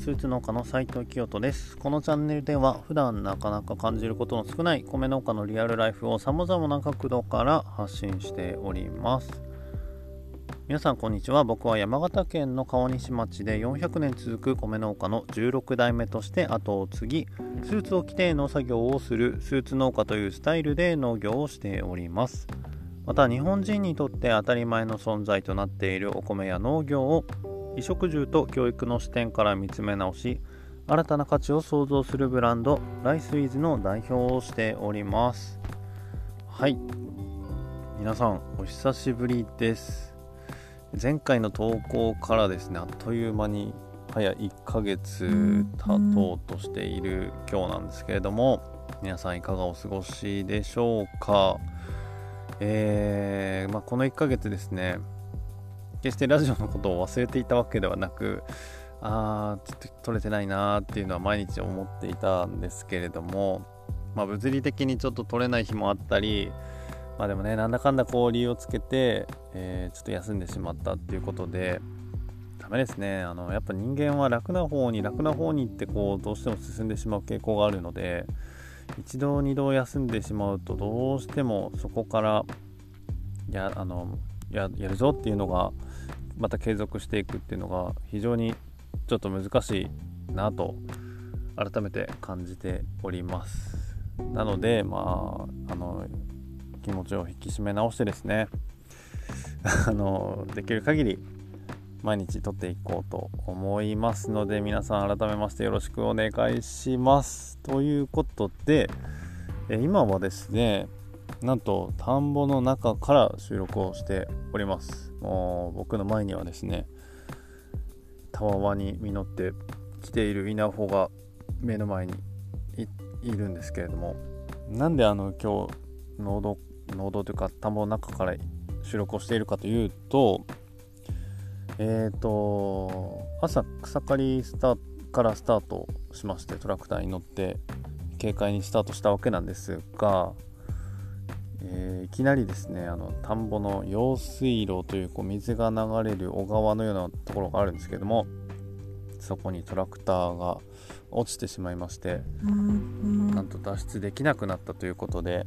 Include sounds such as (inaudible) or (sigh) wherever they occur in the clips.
スーツ農家の斉藤清人です。このチャンネルでは普段なかなか感じることの少ない米農家のリアルライフを様々な角度から発信しております。皆さんこんにちは。僕は山形県の川西町で400年続く米農家の16代目として後を継ぎスーツを着て農作業をするスーツ農家というスタイルで農業をしております。また日本人にとって当たり前の存在となっているお米や農業を衣食住と教育の視点から見つめ直し新たな価値を創造するブランドライスイズの代表をしております。はい。皆さんお久しぶりです。前回の投稿からですねあっという間に早1ヶ月経とうとしている今日なんですけれども皆さんいかがお過ごしでしょうか？えー、まあ、この1ヶ月ですね決してラジオのことを忘れていたわけではなくあーちょっと撮れてないなーっていうのは毎日思っていたんですけれども、まあ、物理的にちょっと撮れない日もあったりまあでもねなんだかんだこう理由をつけて、えー、ちょっと休んでしまったっていうことでダメですね。あのやっぱ人間は楽な方に楽な方に行ってこうどうしても進んでしまう傾向があるので一度二度休んでしまうとどうしてもそこからいやあのややるぞっていうのがまた継続していくっていうのが非常にちょっと難しいなと改めて感じております。なのでまああの気持ちを引き締め直してですね (laughs) あのできる限り毎日撮っていこうと思いますので皆さん改めましてよろしくお願いします。ということで今はですねなんと田んぼの中から収録をしております。もう僕の前にはですねたわわに実ってきている稲穂が目の前にいるんですけれどもなんであの今日農道農道というか田んぼの中から収録をしているかというとえっ、ー、と朝草刈りスタからスタートしましてトラクターに乗って軽快にスタートしたわけなんですがえー、いきなりですねあの田んぼの用水路というこう水が流れる小川のようなところがあるんですけどもそこにトラクターが落ちてしまいまして、なんと脱出できなくなったということで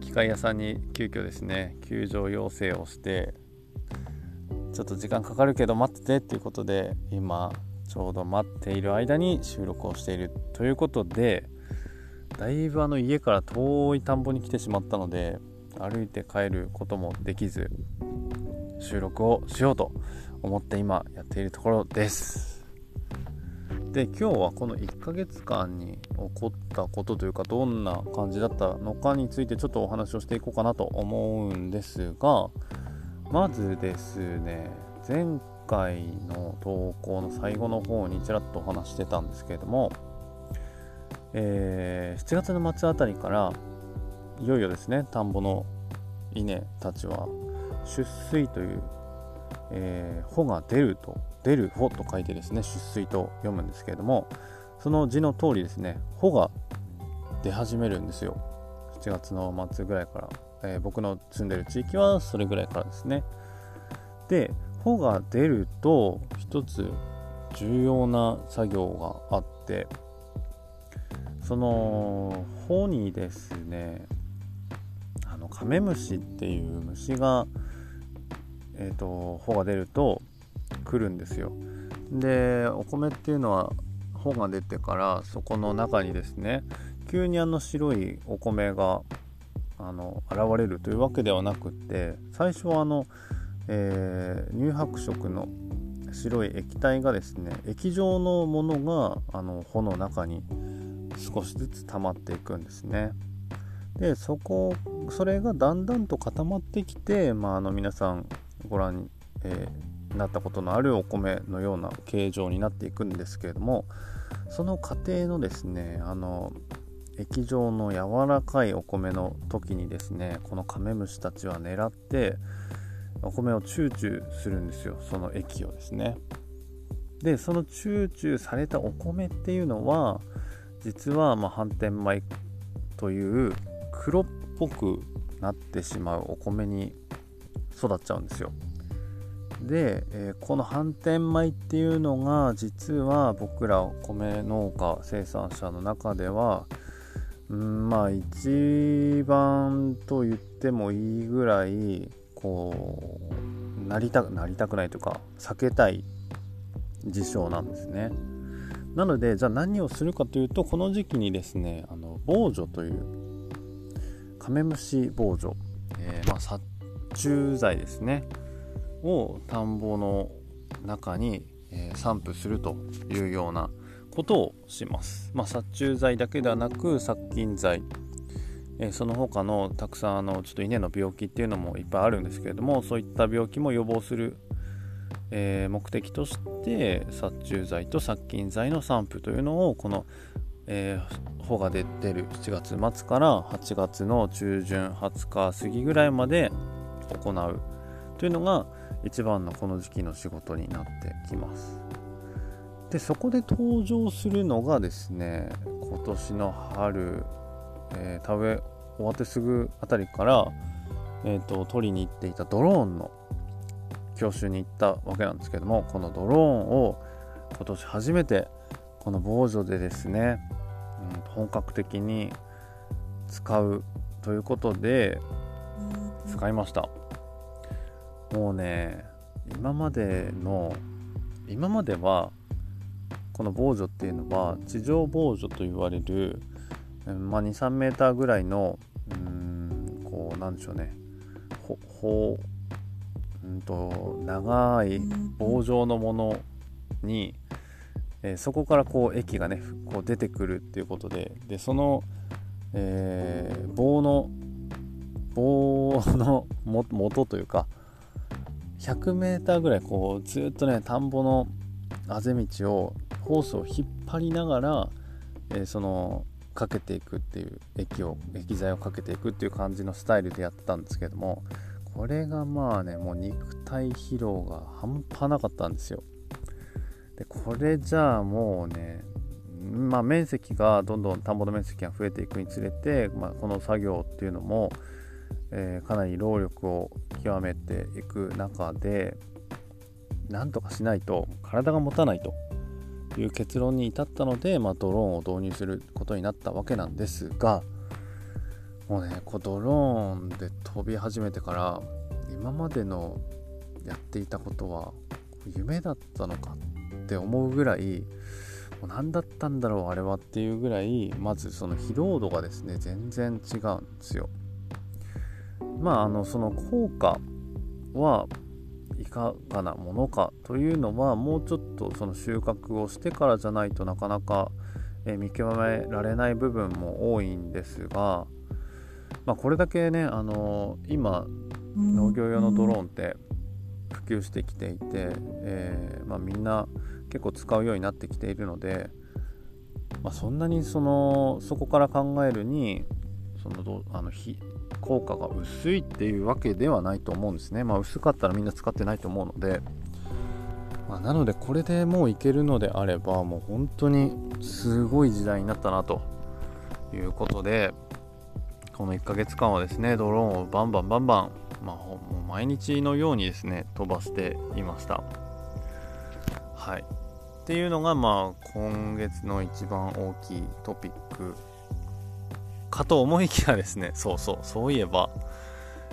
機械屋さんに急遽ですね救助要請をしてちょっと時間かかるけど待っててっていうことで今ちょうど待っている間に収録をしているということでだいぶあの家から遠い田んぼに来てしまったので歩いて帰ることもできず収録をしようと思って今やっているところです。で今日はこの1ヶ月間に起こったことというかどんな感じだったのかについてちょっとお話をしていこうかなと思うんですがまずですね前回の投稿の最後の方にちらっとお話してたんですけれどもえー、7月の末あたりからいよいよですね田んぼの稲たちは出水という、えー、穂が出ると出る穂と書いてですね出水と読むんですけれどもその字の通りですね穂が出始めるんですよ。7月の末ぐらいから、えー、僕の住んでる地域はそれぐらいからですね。で穂が出ると一つ重要な作業があってその穂にですね。あのカメムシっていう虫がえっ、ー、と穂が出ると来るんですよ。でお米っていうのは穂が出てからそこの中にですね急にあの白いお米があの現れるというわけではなくって最初はあの、えー、乳白色の白い液体がですね液状のものがあの穂の中に少しずつ溜まっていくんですね。でそこそれがだんだんと固まってきて、まあ、あの皆さんご覧に、えー、なったことのあるお米のような形状になっていくんですけれどもその過程のですねあの液状の柔らかいお米の時にですねこのカメムシたちは狙ってお米をチューチューするんですよその液をですねでそのチューチューされたお米っていうのは実はま反転米という黒っぽくなってしまうお米に育っちゃうんですよで、え、この反転米っていうのが実は僕ら米農家生産者の中ではうんまあ一番と言ってもいいぐらいこうなりたくなりたくないというか避けたい事象なんですね。なのでじゃあ何をするかというとこの時期にですねあの防除というカメムシ防除、えー、まあ、殺虫剤ですねを田んぼの中に、え、散布するというようなことをします。まあ、殺虫剤だけではなく殺菌剤、えー、その他のたくさんあのちょっと稲の病気っていうのもいっぱいあるんですけれどもそういった病気も予防する、えー、目的として殺虫剤と殺菌剤の散布というのをこの、えー、穂が出てる7月末から8月の中旬20日過ぎぐらいまで行うというのが一番のこの時期の仕事になってきます。でそこで登場するのがですね今年の春、えー、田植え終わってすぐあたりから、えーと、取りに行っていたドローンの教習に行ったわけなんですけどもこのドローンを今年初めてこの防除でですね、うん、本格的に使うということで使いました。もうね今までの今まではこの防除っていうのは地上防除と言われる、まあ、23メーターぐらいのうんこうなんでしょうねほうんと長い棒状のものに、えー、そこからこう液がねこう出てくるっていうことででその、えー、棒の棒の (laughs) 元というか 100m ぐらいこうずっとね田んぼのあぜ道をホースを引っ張りながら、えー、そのかけていくっていう液を液剤をかけていくっていう感じのスタイルでやってたんですけどもこれがまあねもう肉体疲労が半端なかったんですよ。でこれじゃあもうねまあ面積がどんどん田んぼの面積が増えていくにつれて、まあ、この作業っていうのも、えー、かなり労力を極めていく中でなんとかしないと体が持たないという結論に至ったので、まあ、ドローンを導入することになったわけなんですがもうねこうドローンで飛び始めてから今までのやっていたことは夢だったのかって思うぐらいもう何だったんだろうあれはっていうぐらいまずその疲労度がですね全然違うんですよ。まああのその効果はいかがなものかというのはもうちょっとその収穫をしてからじゃないとなかなか、見極められない部分も多いんですが、まあ、これだけね、あの今農業用のドローンって普及してきていて、えー、まあ、みんな結構使うようになってきているので、まあ、そんなにそのそこから考えるにそのあの効果が薄いっていうわけではないと思うんですね。まあ、薄かったらみんな使ってないと思うので、まあ、なのでこれでもういけるのであればもう本当にすごい時代になったなということでこの1ヶ月間はですねドローンをバンバンバンバン、まあ、もう毎日のようにですね飛ばしていました。はい、っていうのがまあ今月の一番大きいトピックかと思いきやですね、そうそう、そういえば、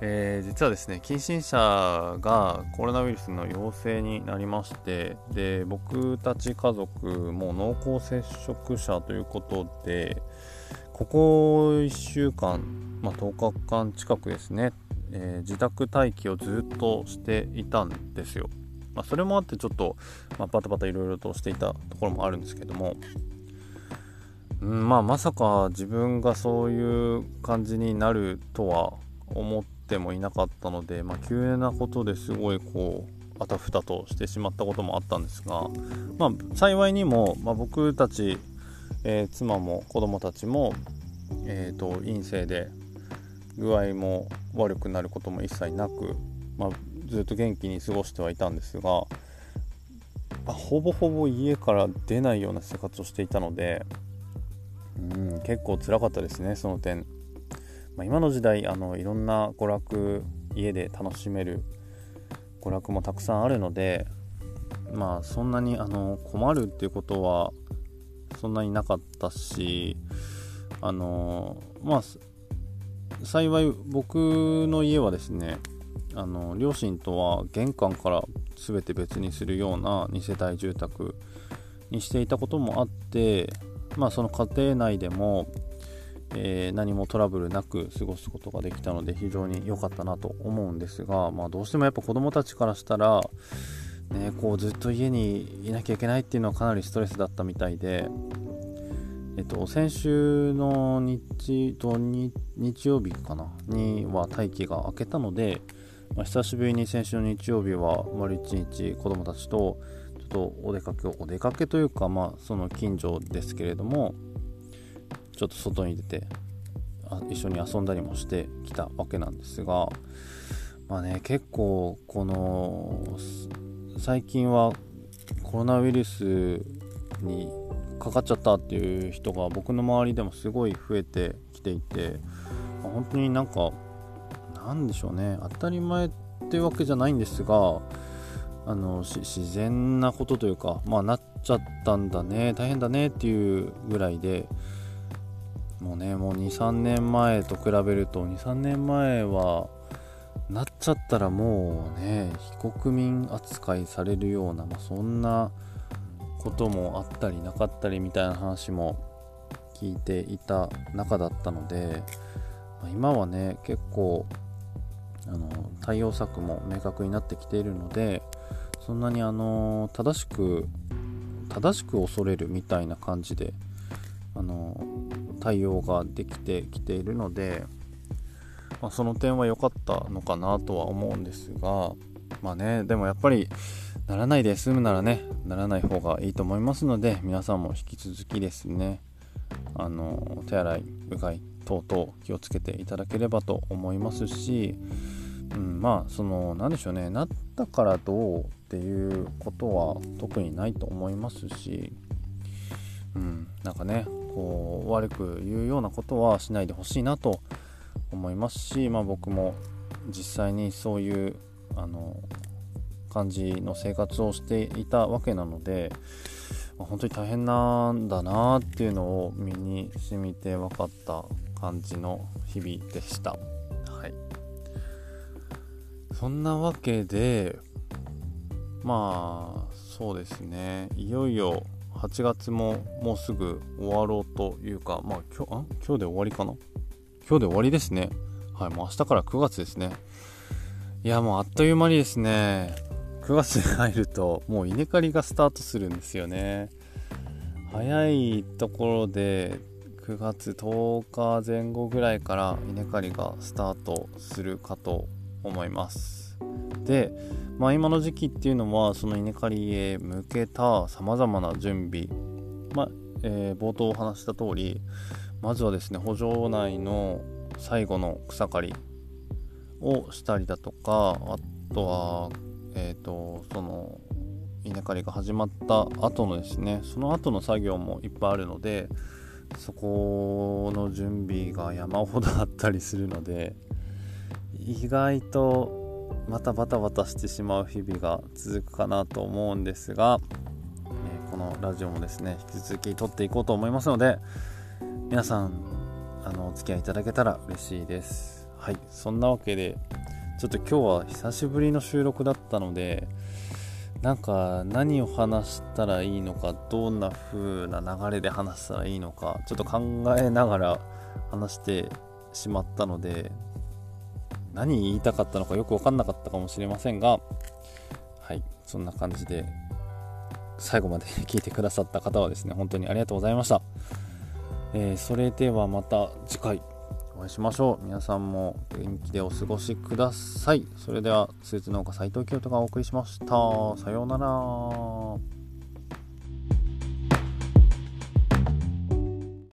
えー、実はですね、近親者がコロナウイルスの陽性になりまして、で、僕たち家族も濃厚接触者ということで、ここ1週間、まあ、10日間近くですね、えー、自宅待機をずっとしていたんですよ。まあ、それもあってちょっと、まあ、バタバタいろいろとしていたところもあるんですけども、うんまあまさか自分がそういう感じになるとは思ってもいなかったので、まあ、急なことですごいこうあたふたとしてしまったこともあったんですが、まあ、幸いにも、まあ、僕たち、えー、妻も子供たちも、えーと、陰性で具合も悪くなることも一切なく、まあ、ずっと元気に過ごしてはいたんですが、まあ、ほぼほぼ家から出ないような生活をしていたのでうん結構辛かったですねその点、まあ、今の時代あのいろんな娯楽家で楽しめる娯楽もたくさんあるのでまあそんなにあの困るっていうことはそんなになかったしあのまあ幸い僕の家はですねあの両親とは玄関から全て別にするような2世帯住宅にしていたこともあってまあその家庭内でも、えー、何もトラブルなく過ごすことができたので非常に良かったなと思うんですが、まあ、どうしてもやっぱ子供たちからしたら、ね、こうずっと家にいなきゃいけないっていうのはかなりストレスだったみたいで、えっと、先週の日土日曜日かなには待機が明けたので、まあ、久しぶりに先週の日曜日は丸一日子供たちとちょっとお出かけをお出かけというか、まあ、その近所ですけれどもちょっと外に出て一緒に遊んだりもしてきたわけなんですがまあね結構この最近はコロナウイルスにかかっちゃったっていう人が僕の周りでもすごい増えてきていて、本当になんか何でしょうね。当たり前っていうわけじゃないんですがあの自然なことというかまあなっちゃったんだね大変だねっていうぐらいでもうねもう23年前と比べると23年前はなっちゃったらもうね非国民扱いされるような、まあ、そんなこともあったりなかったりみたいな話も聞いていた中だったので、まあ、今はね結構あの対応策も明確になってきているのでそんなにあの正しく正しく恐れるみたいな感じであの対応ができてきているので、まあ、その点は良かったのかなとは思うんですがまあねでもやっぱりならないで済むならねならない方がいいと思いますので皆さんも引き続きですねあの手洗いうがい等々気をつけていただければと思いますし、うん、まあその何でしょうねなったからどうっていうことは特にないと思いますし、うん、なんかねこう悪く言うようなことはしないでほしいなと思いますし、まあ、僕も実際にそういうあの感じの生活をしていたわけなので、まあ、本当に大変なんだなっていうのを身に染みて分かった感じの日々でした。はい、そんなわけでまあそうですね。いよいよ8月ももうすぐ終わろうというかまあ今日あ？今日で終わりかな？今日で終わりですね。はいもう明日から9月ですね。いやもうあっという間にですね9月に入るともう稲刈りがスタートするんですよね。早いところで9月10日前後ぐらいから稲刈りがスタートするかと思います。で、まあ、今の時期っていうのはその稲刈りへ向けたさまざまな準備、まあえー、冒頭お話した通りまずはですね補助内の最後の草刈りをしたりだとかあとはえっ、ー、とその稲刈りが始まった後のですねその後の作業もいっぱいあるのでそこの準備が山ほどあったりするので意外とまたバタバタしてしまう日々が続くかなと思うんですが、えー、このラジオもですね引き続き撮っていこうと思いますので皆さんあのお付き合いいただけたら嬉しいです。はいそんなわけでちょっと今日は久しぶりの収録だったのでなんか何を話したらいいのかどんな風な流れで話したらいいのかちょっと考えながら話してしまったので何言いたかったのかよく分かんなかったかもしれませんがはいそんな感じで最後まで聞いてくださった方はですね本当にありがとうございました、えー、それではまた次回お会いしましょう。皆さんも元気でお過ごしください。それでは、スーツ農家斉藤清人がお送りしました。さようなら。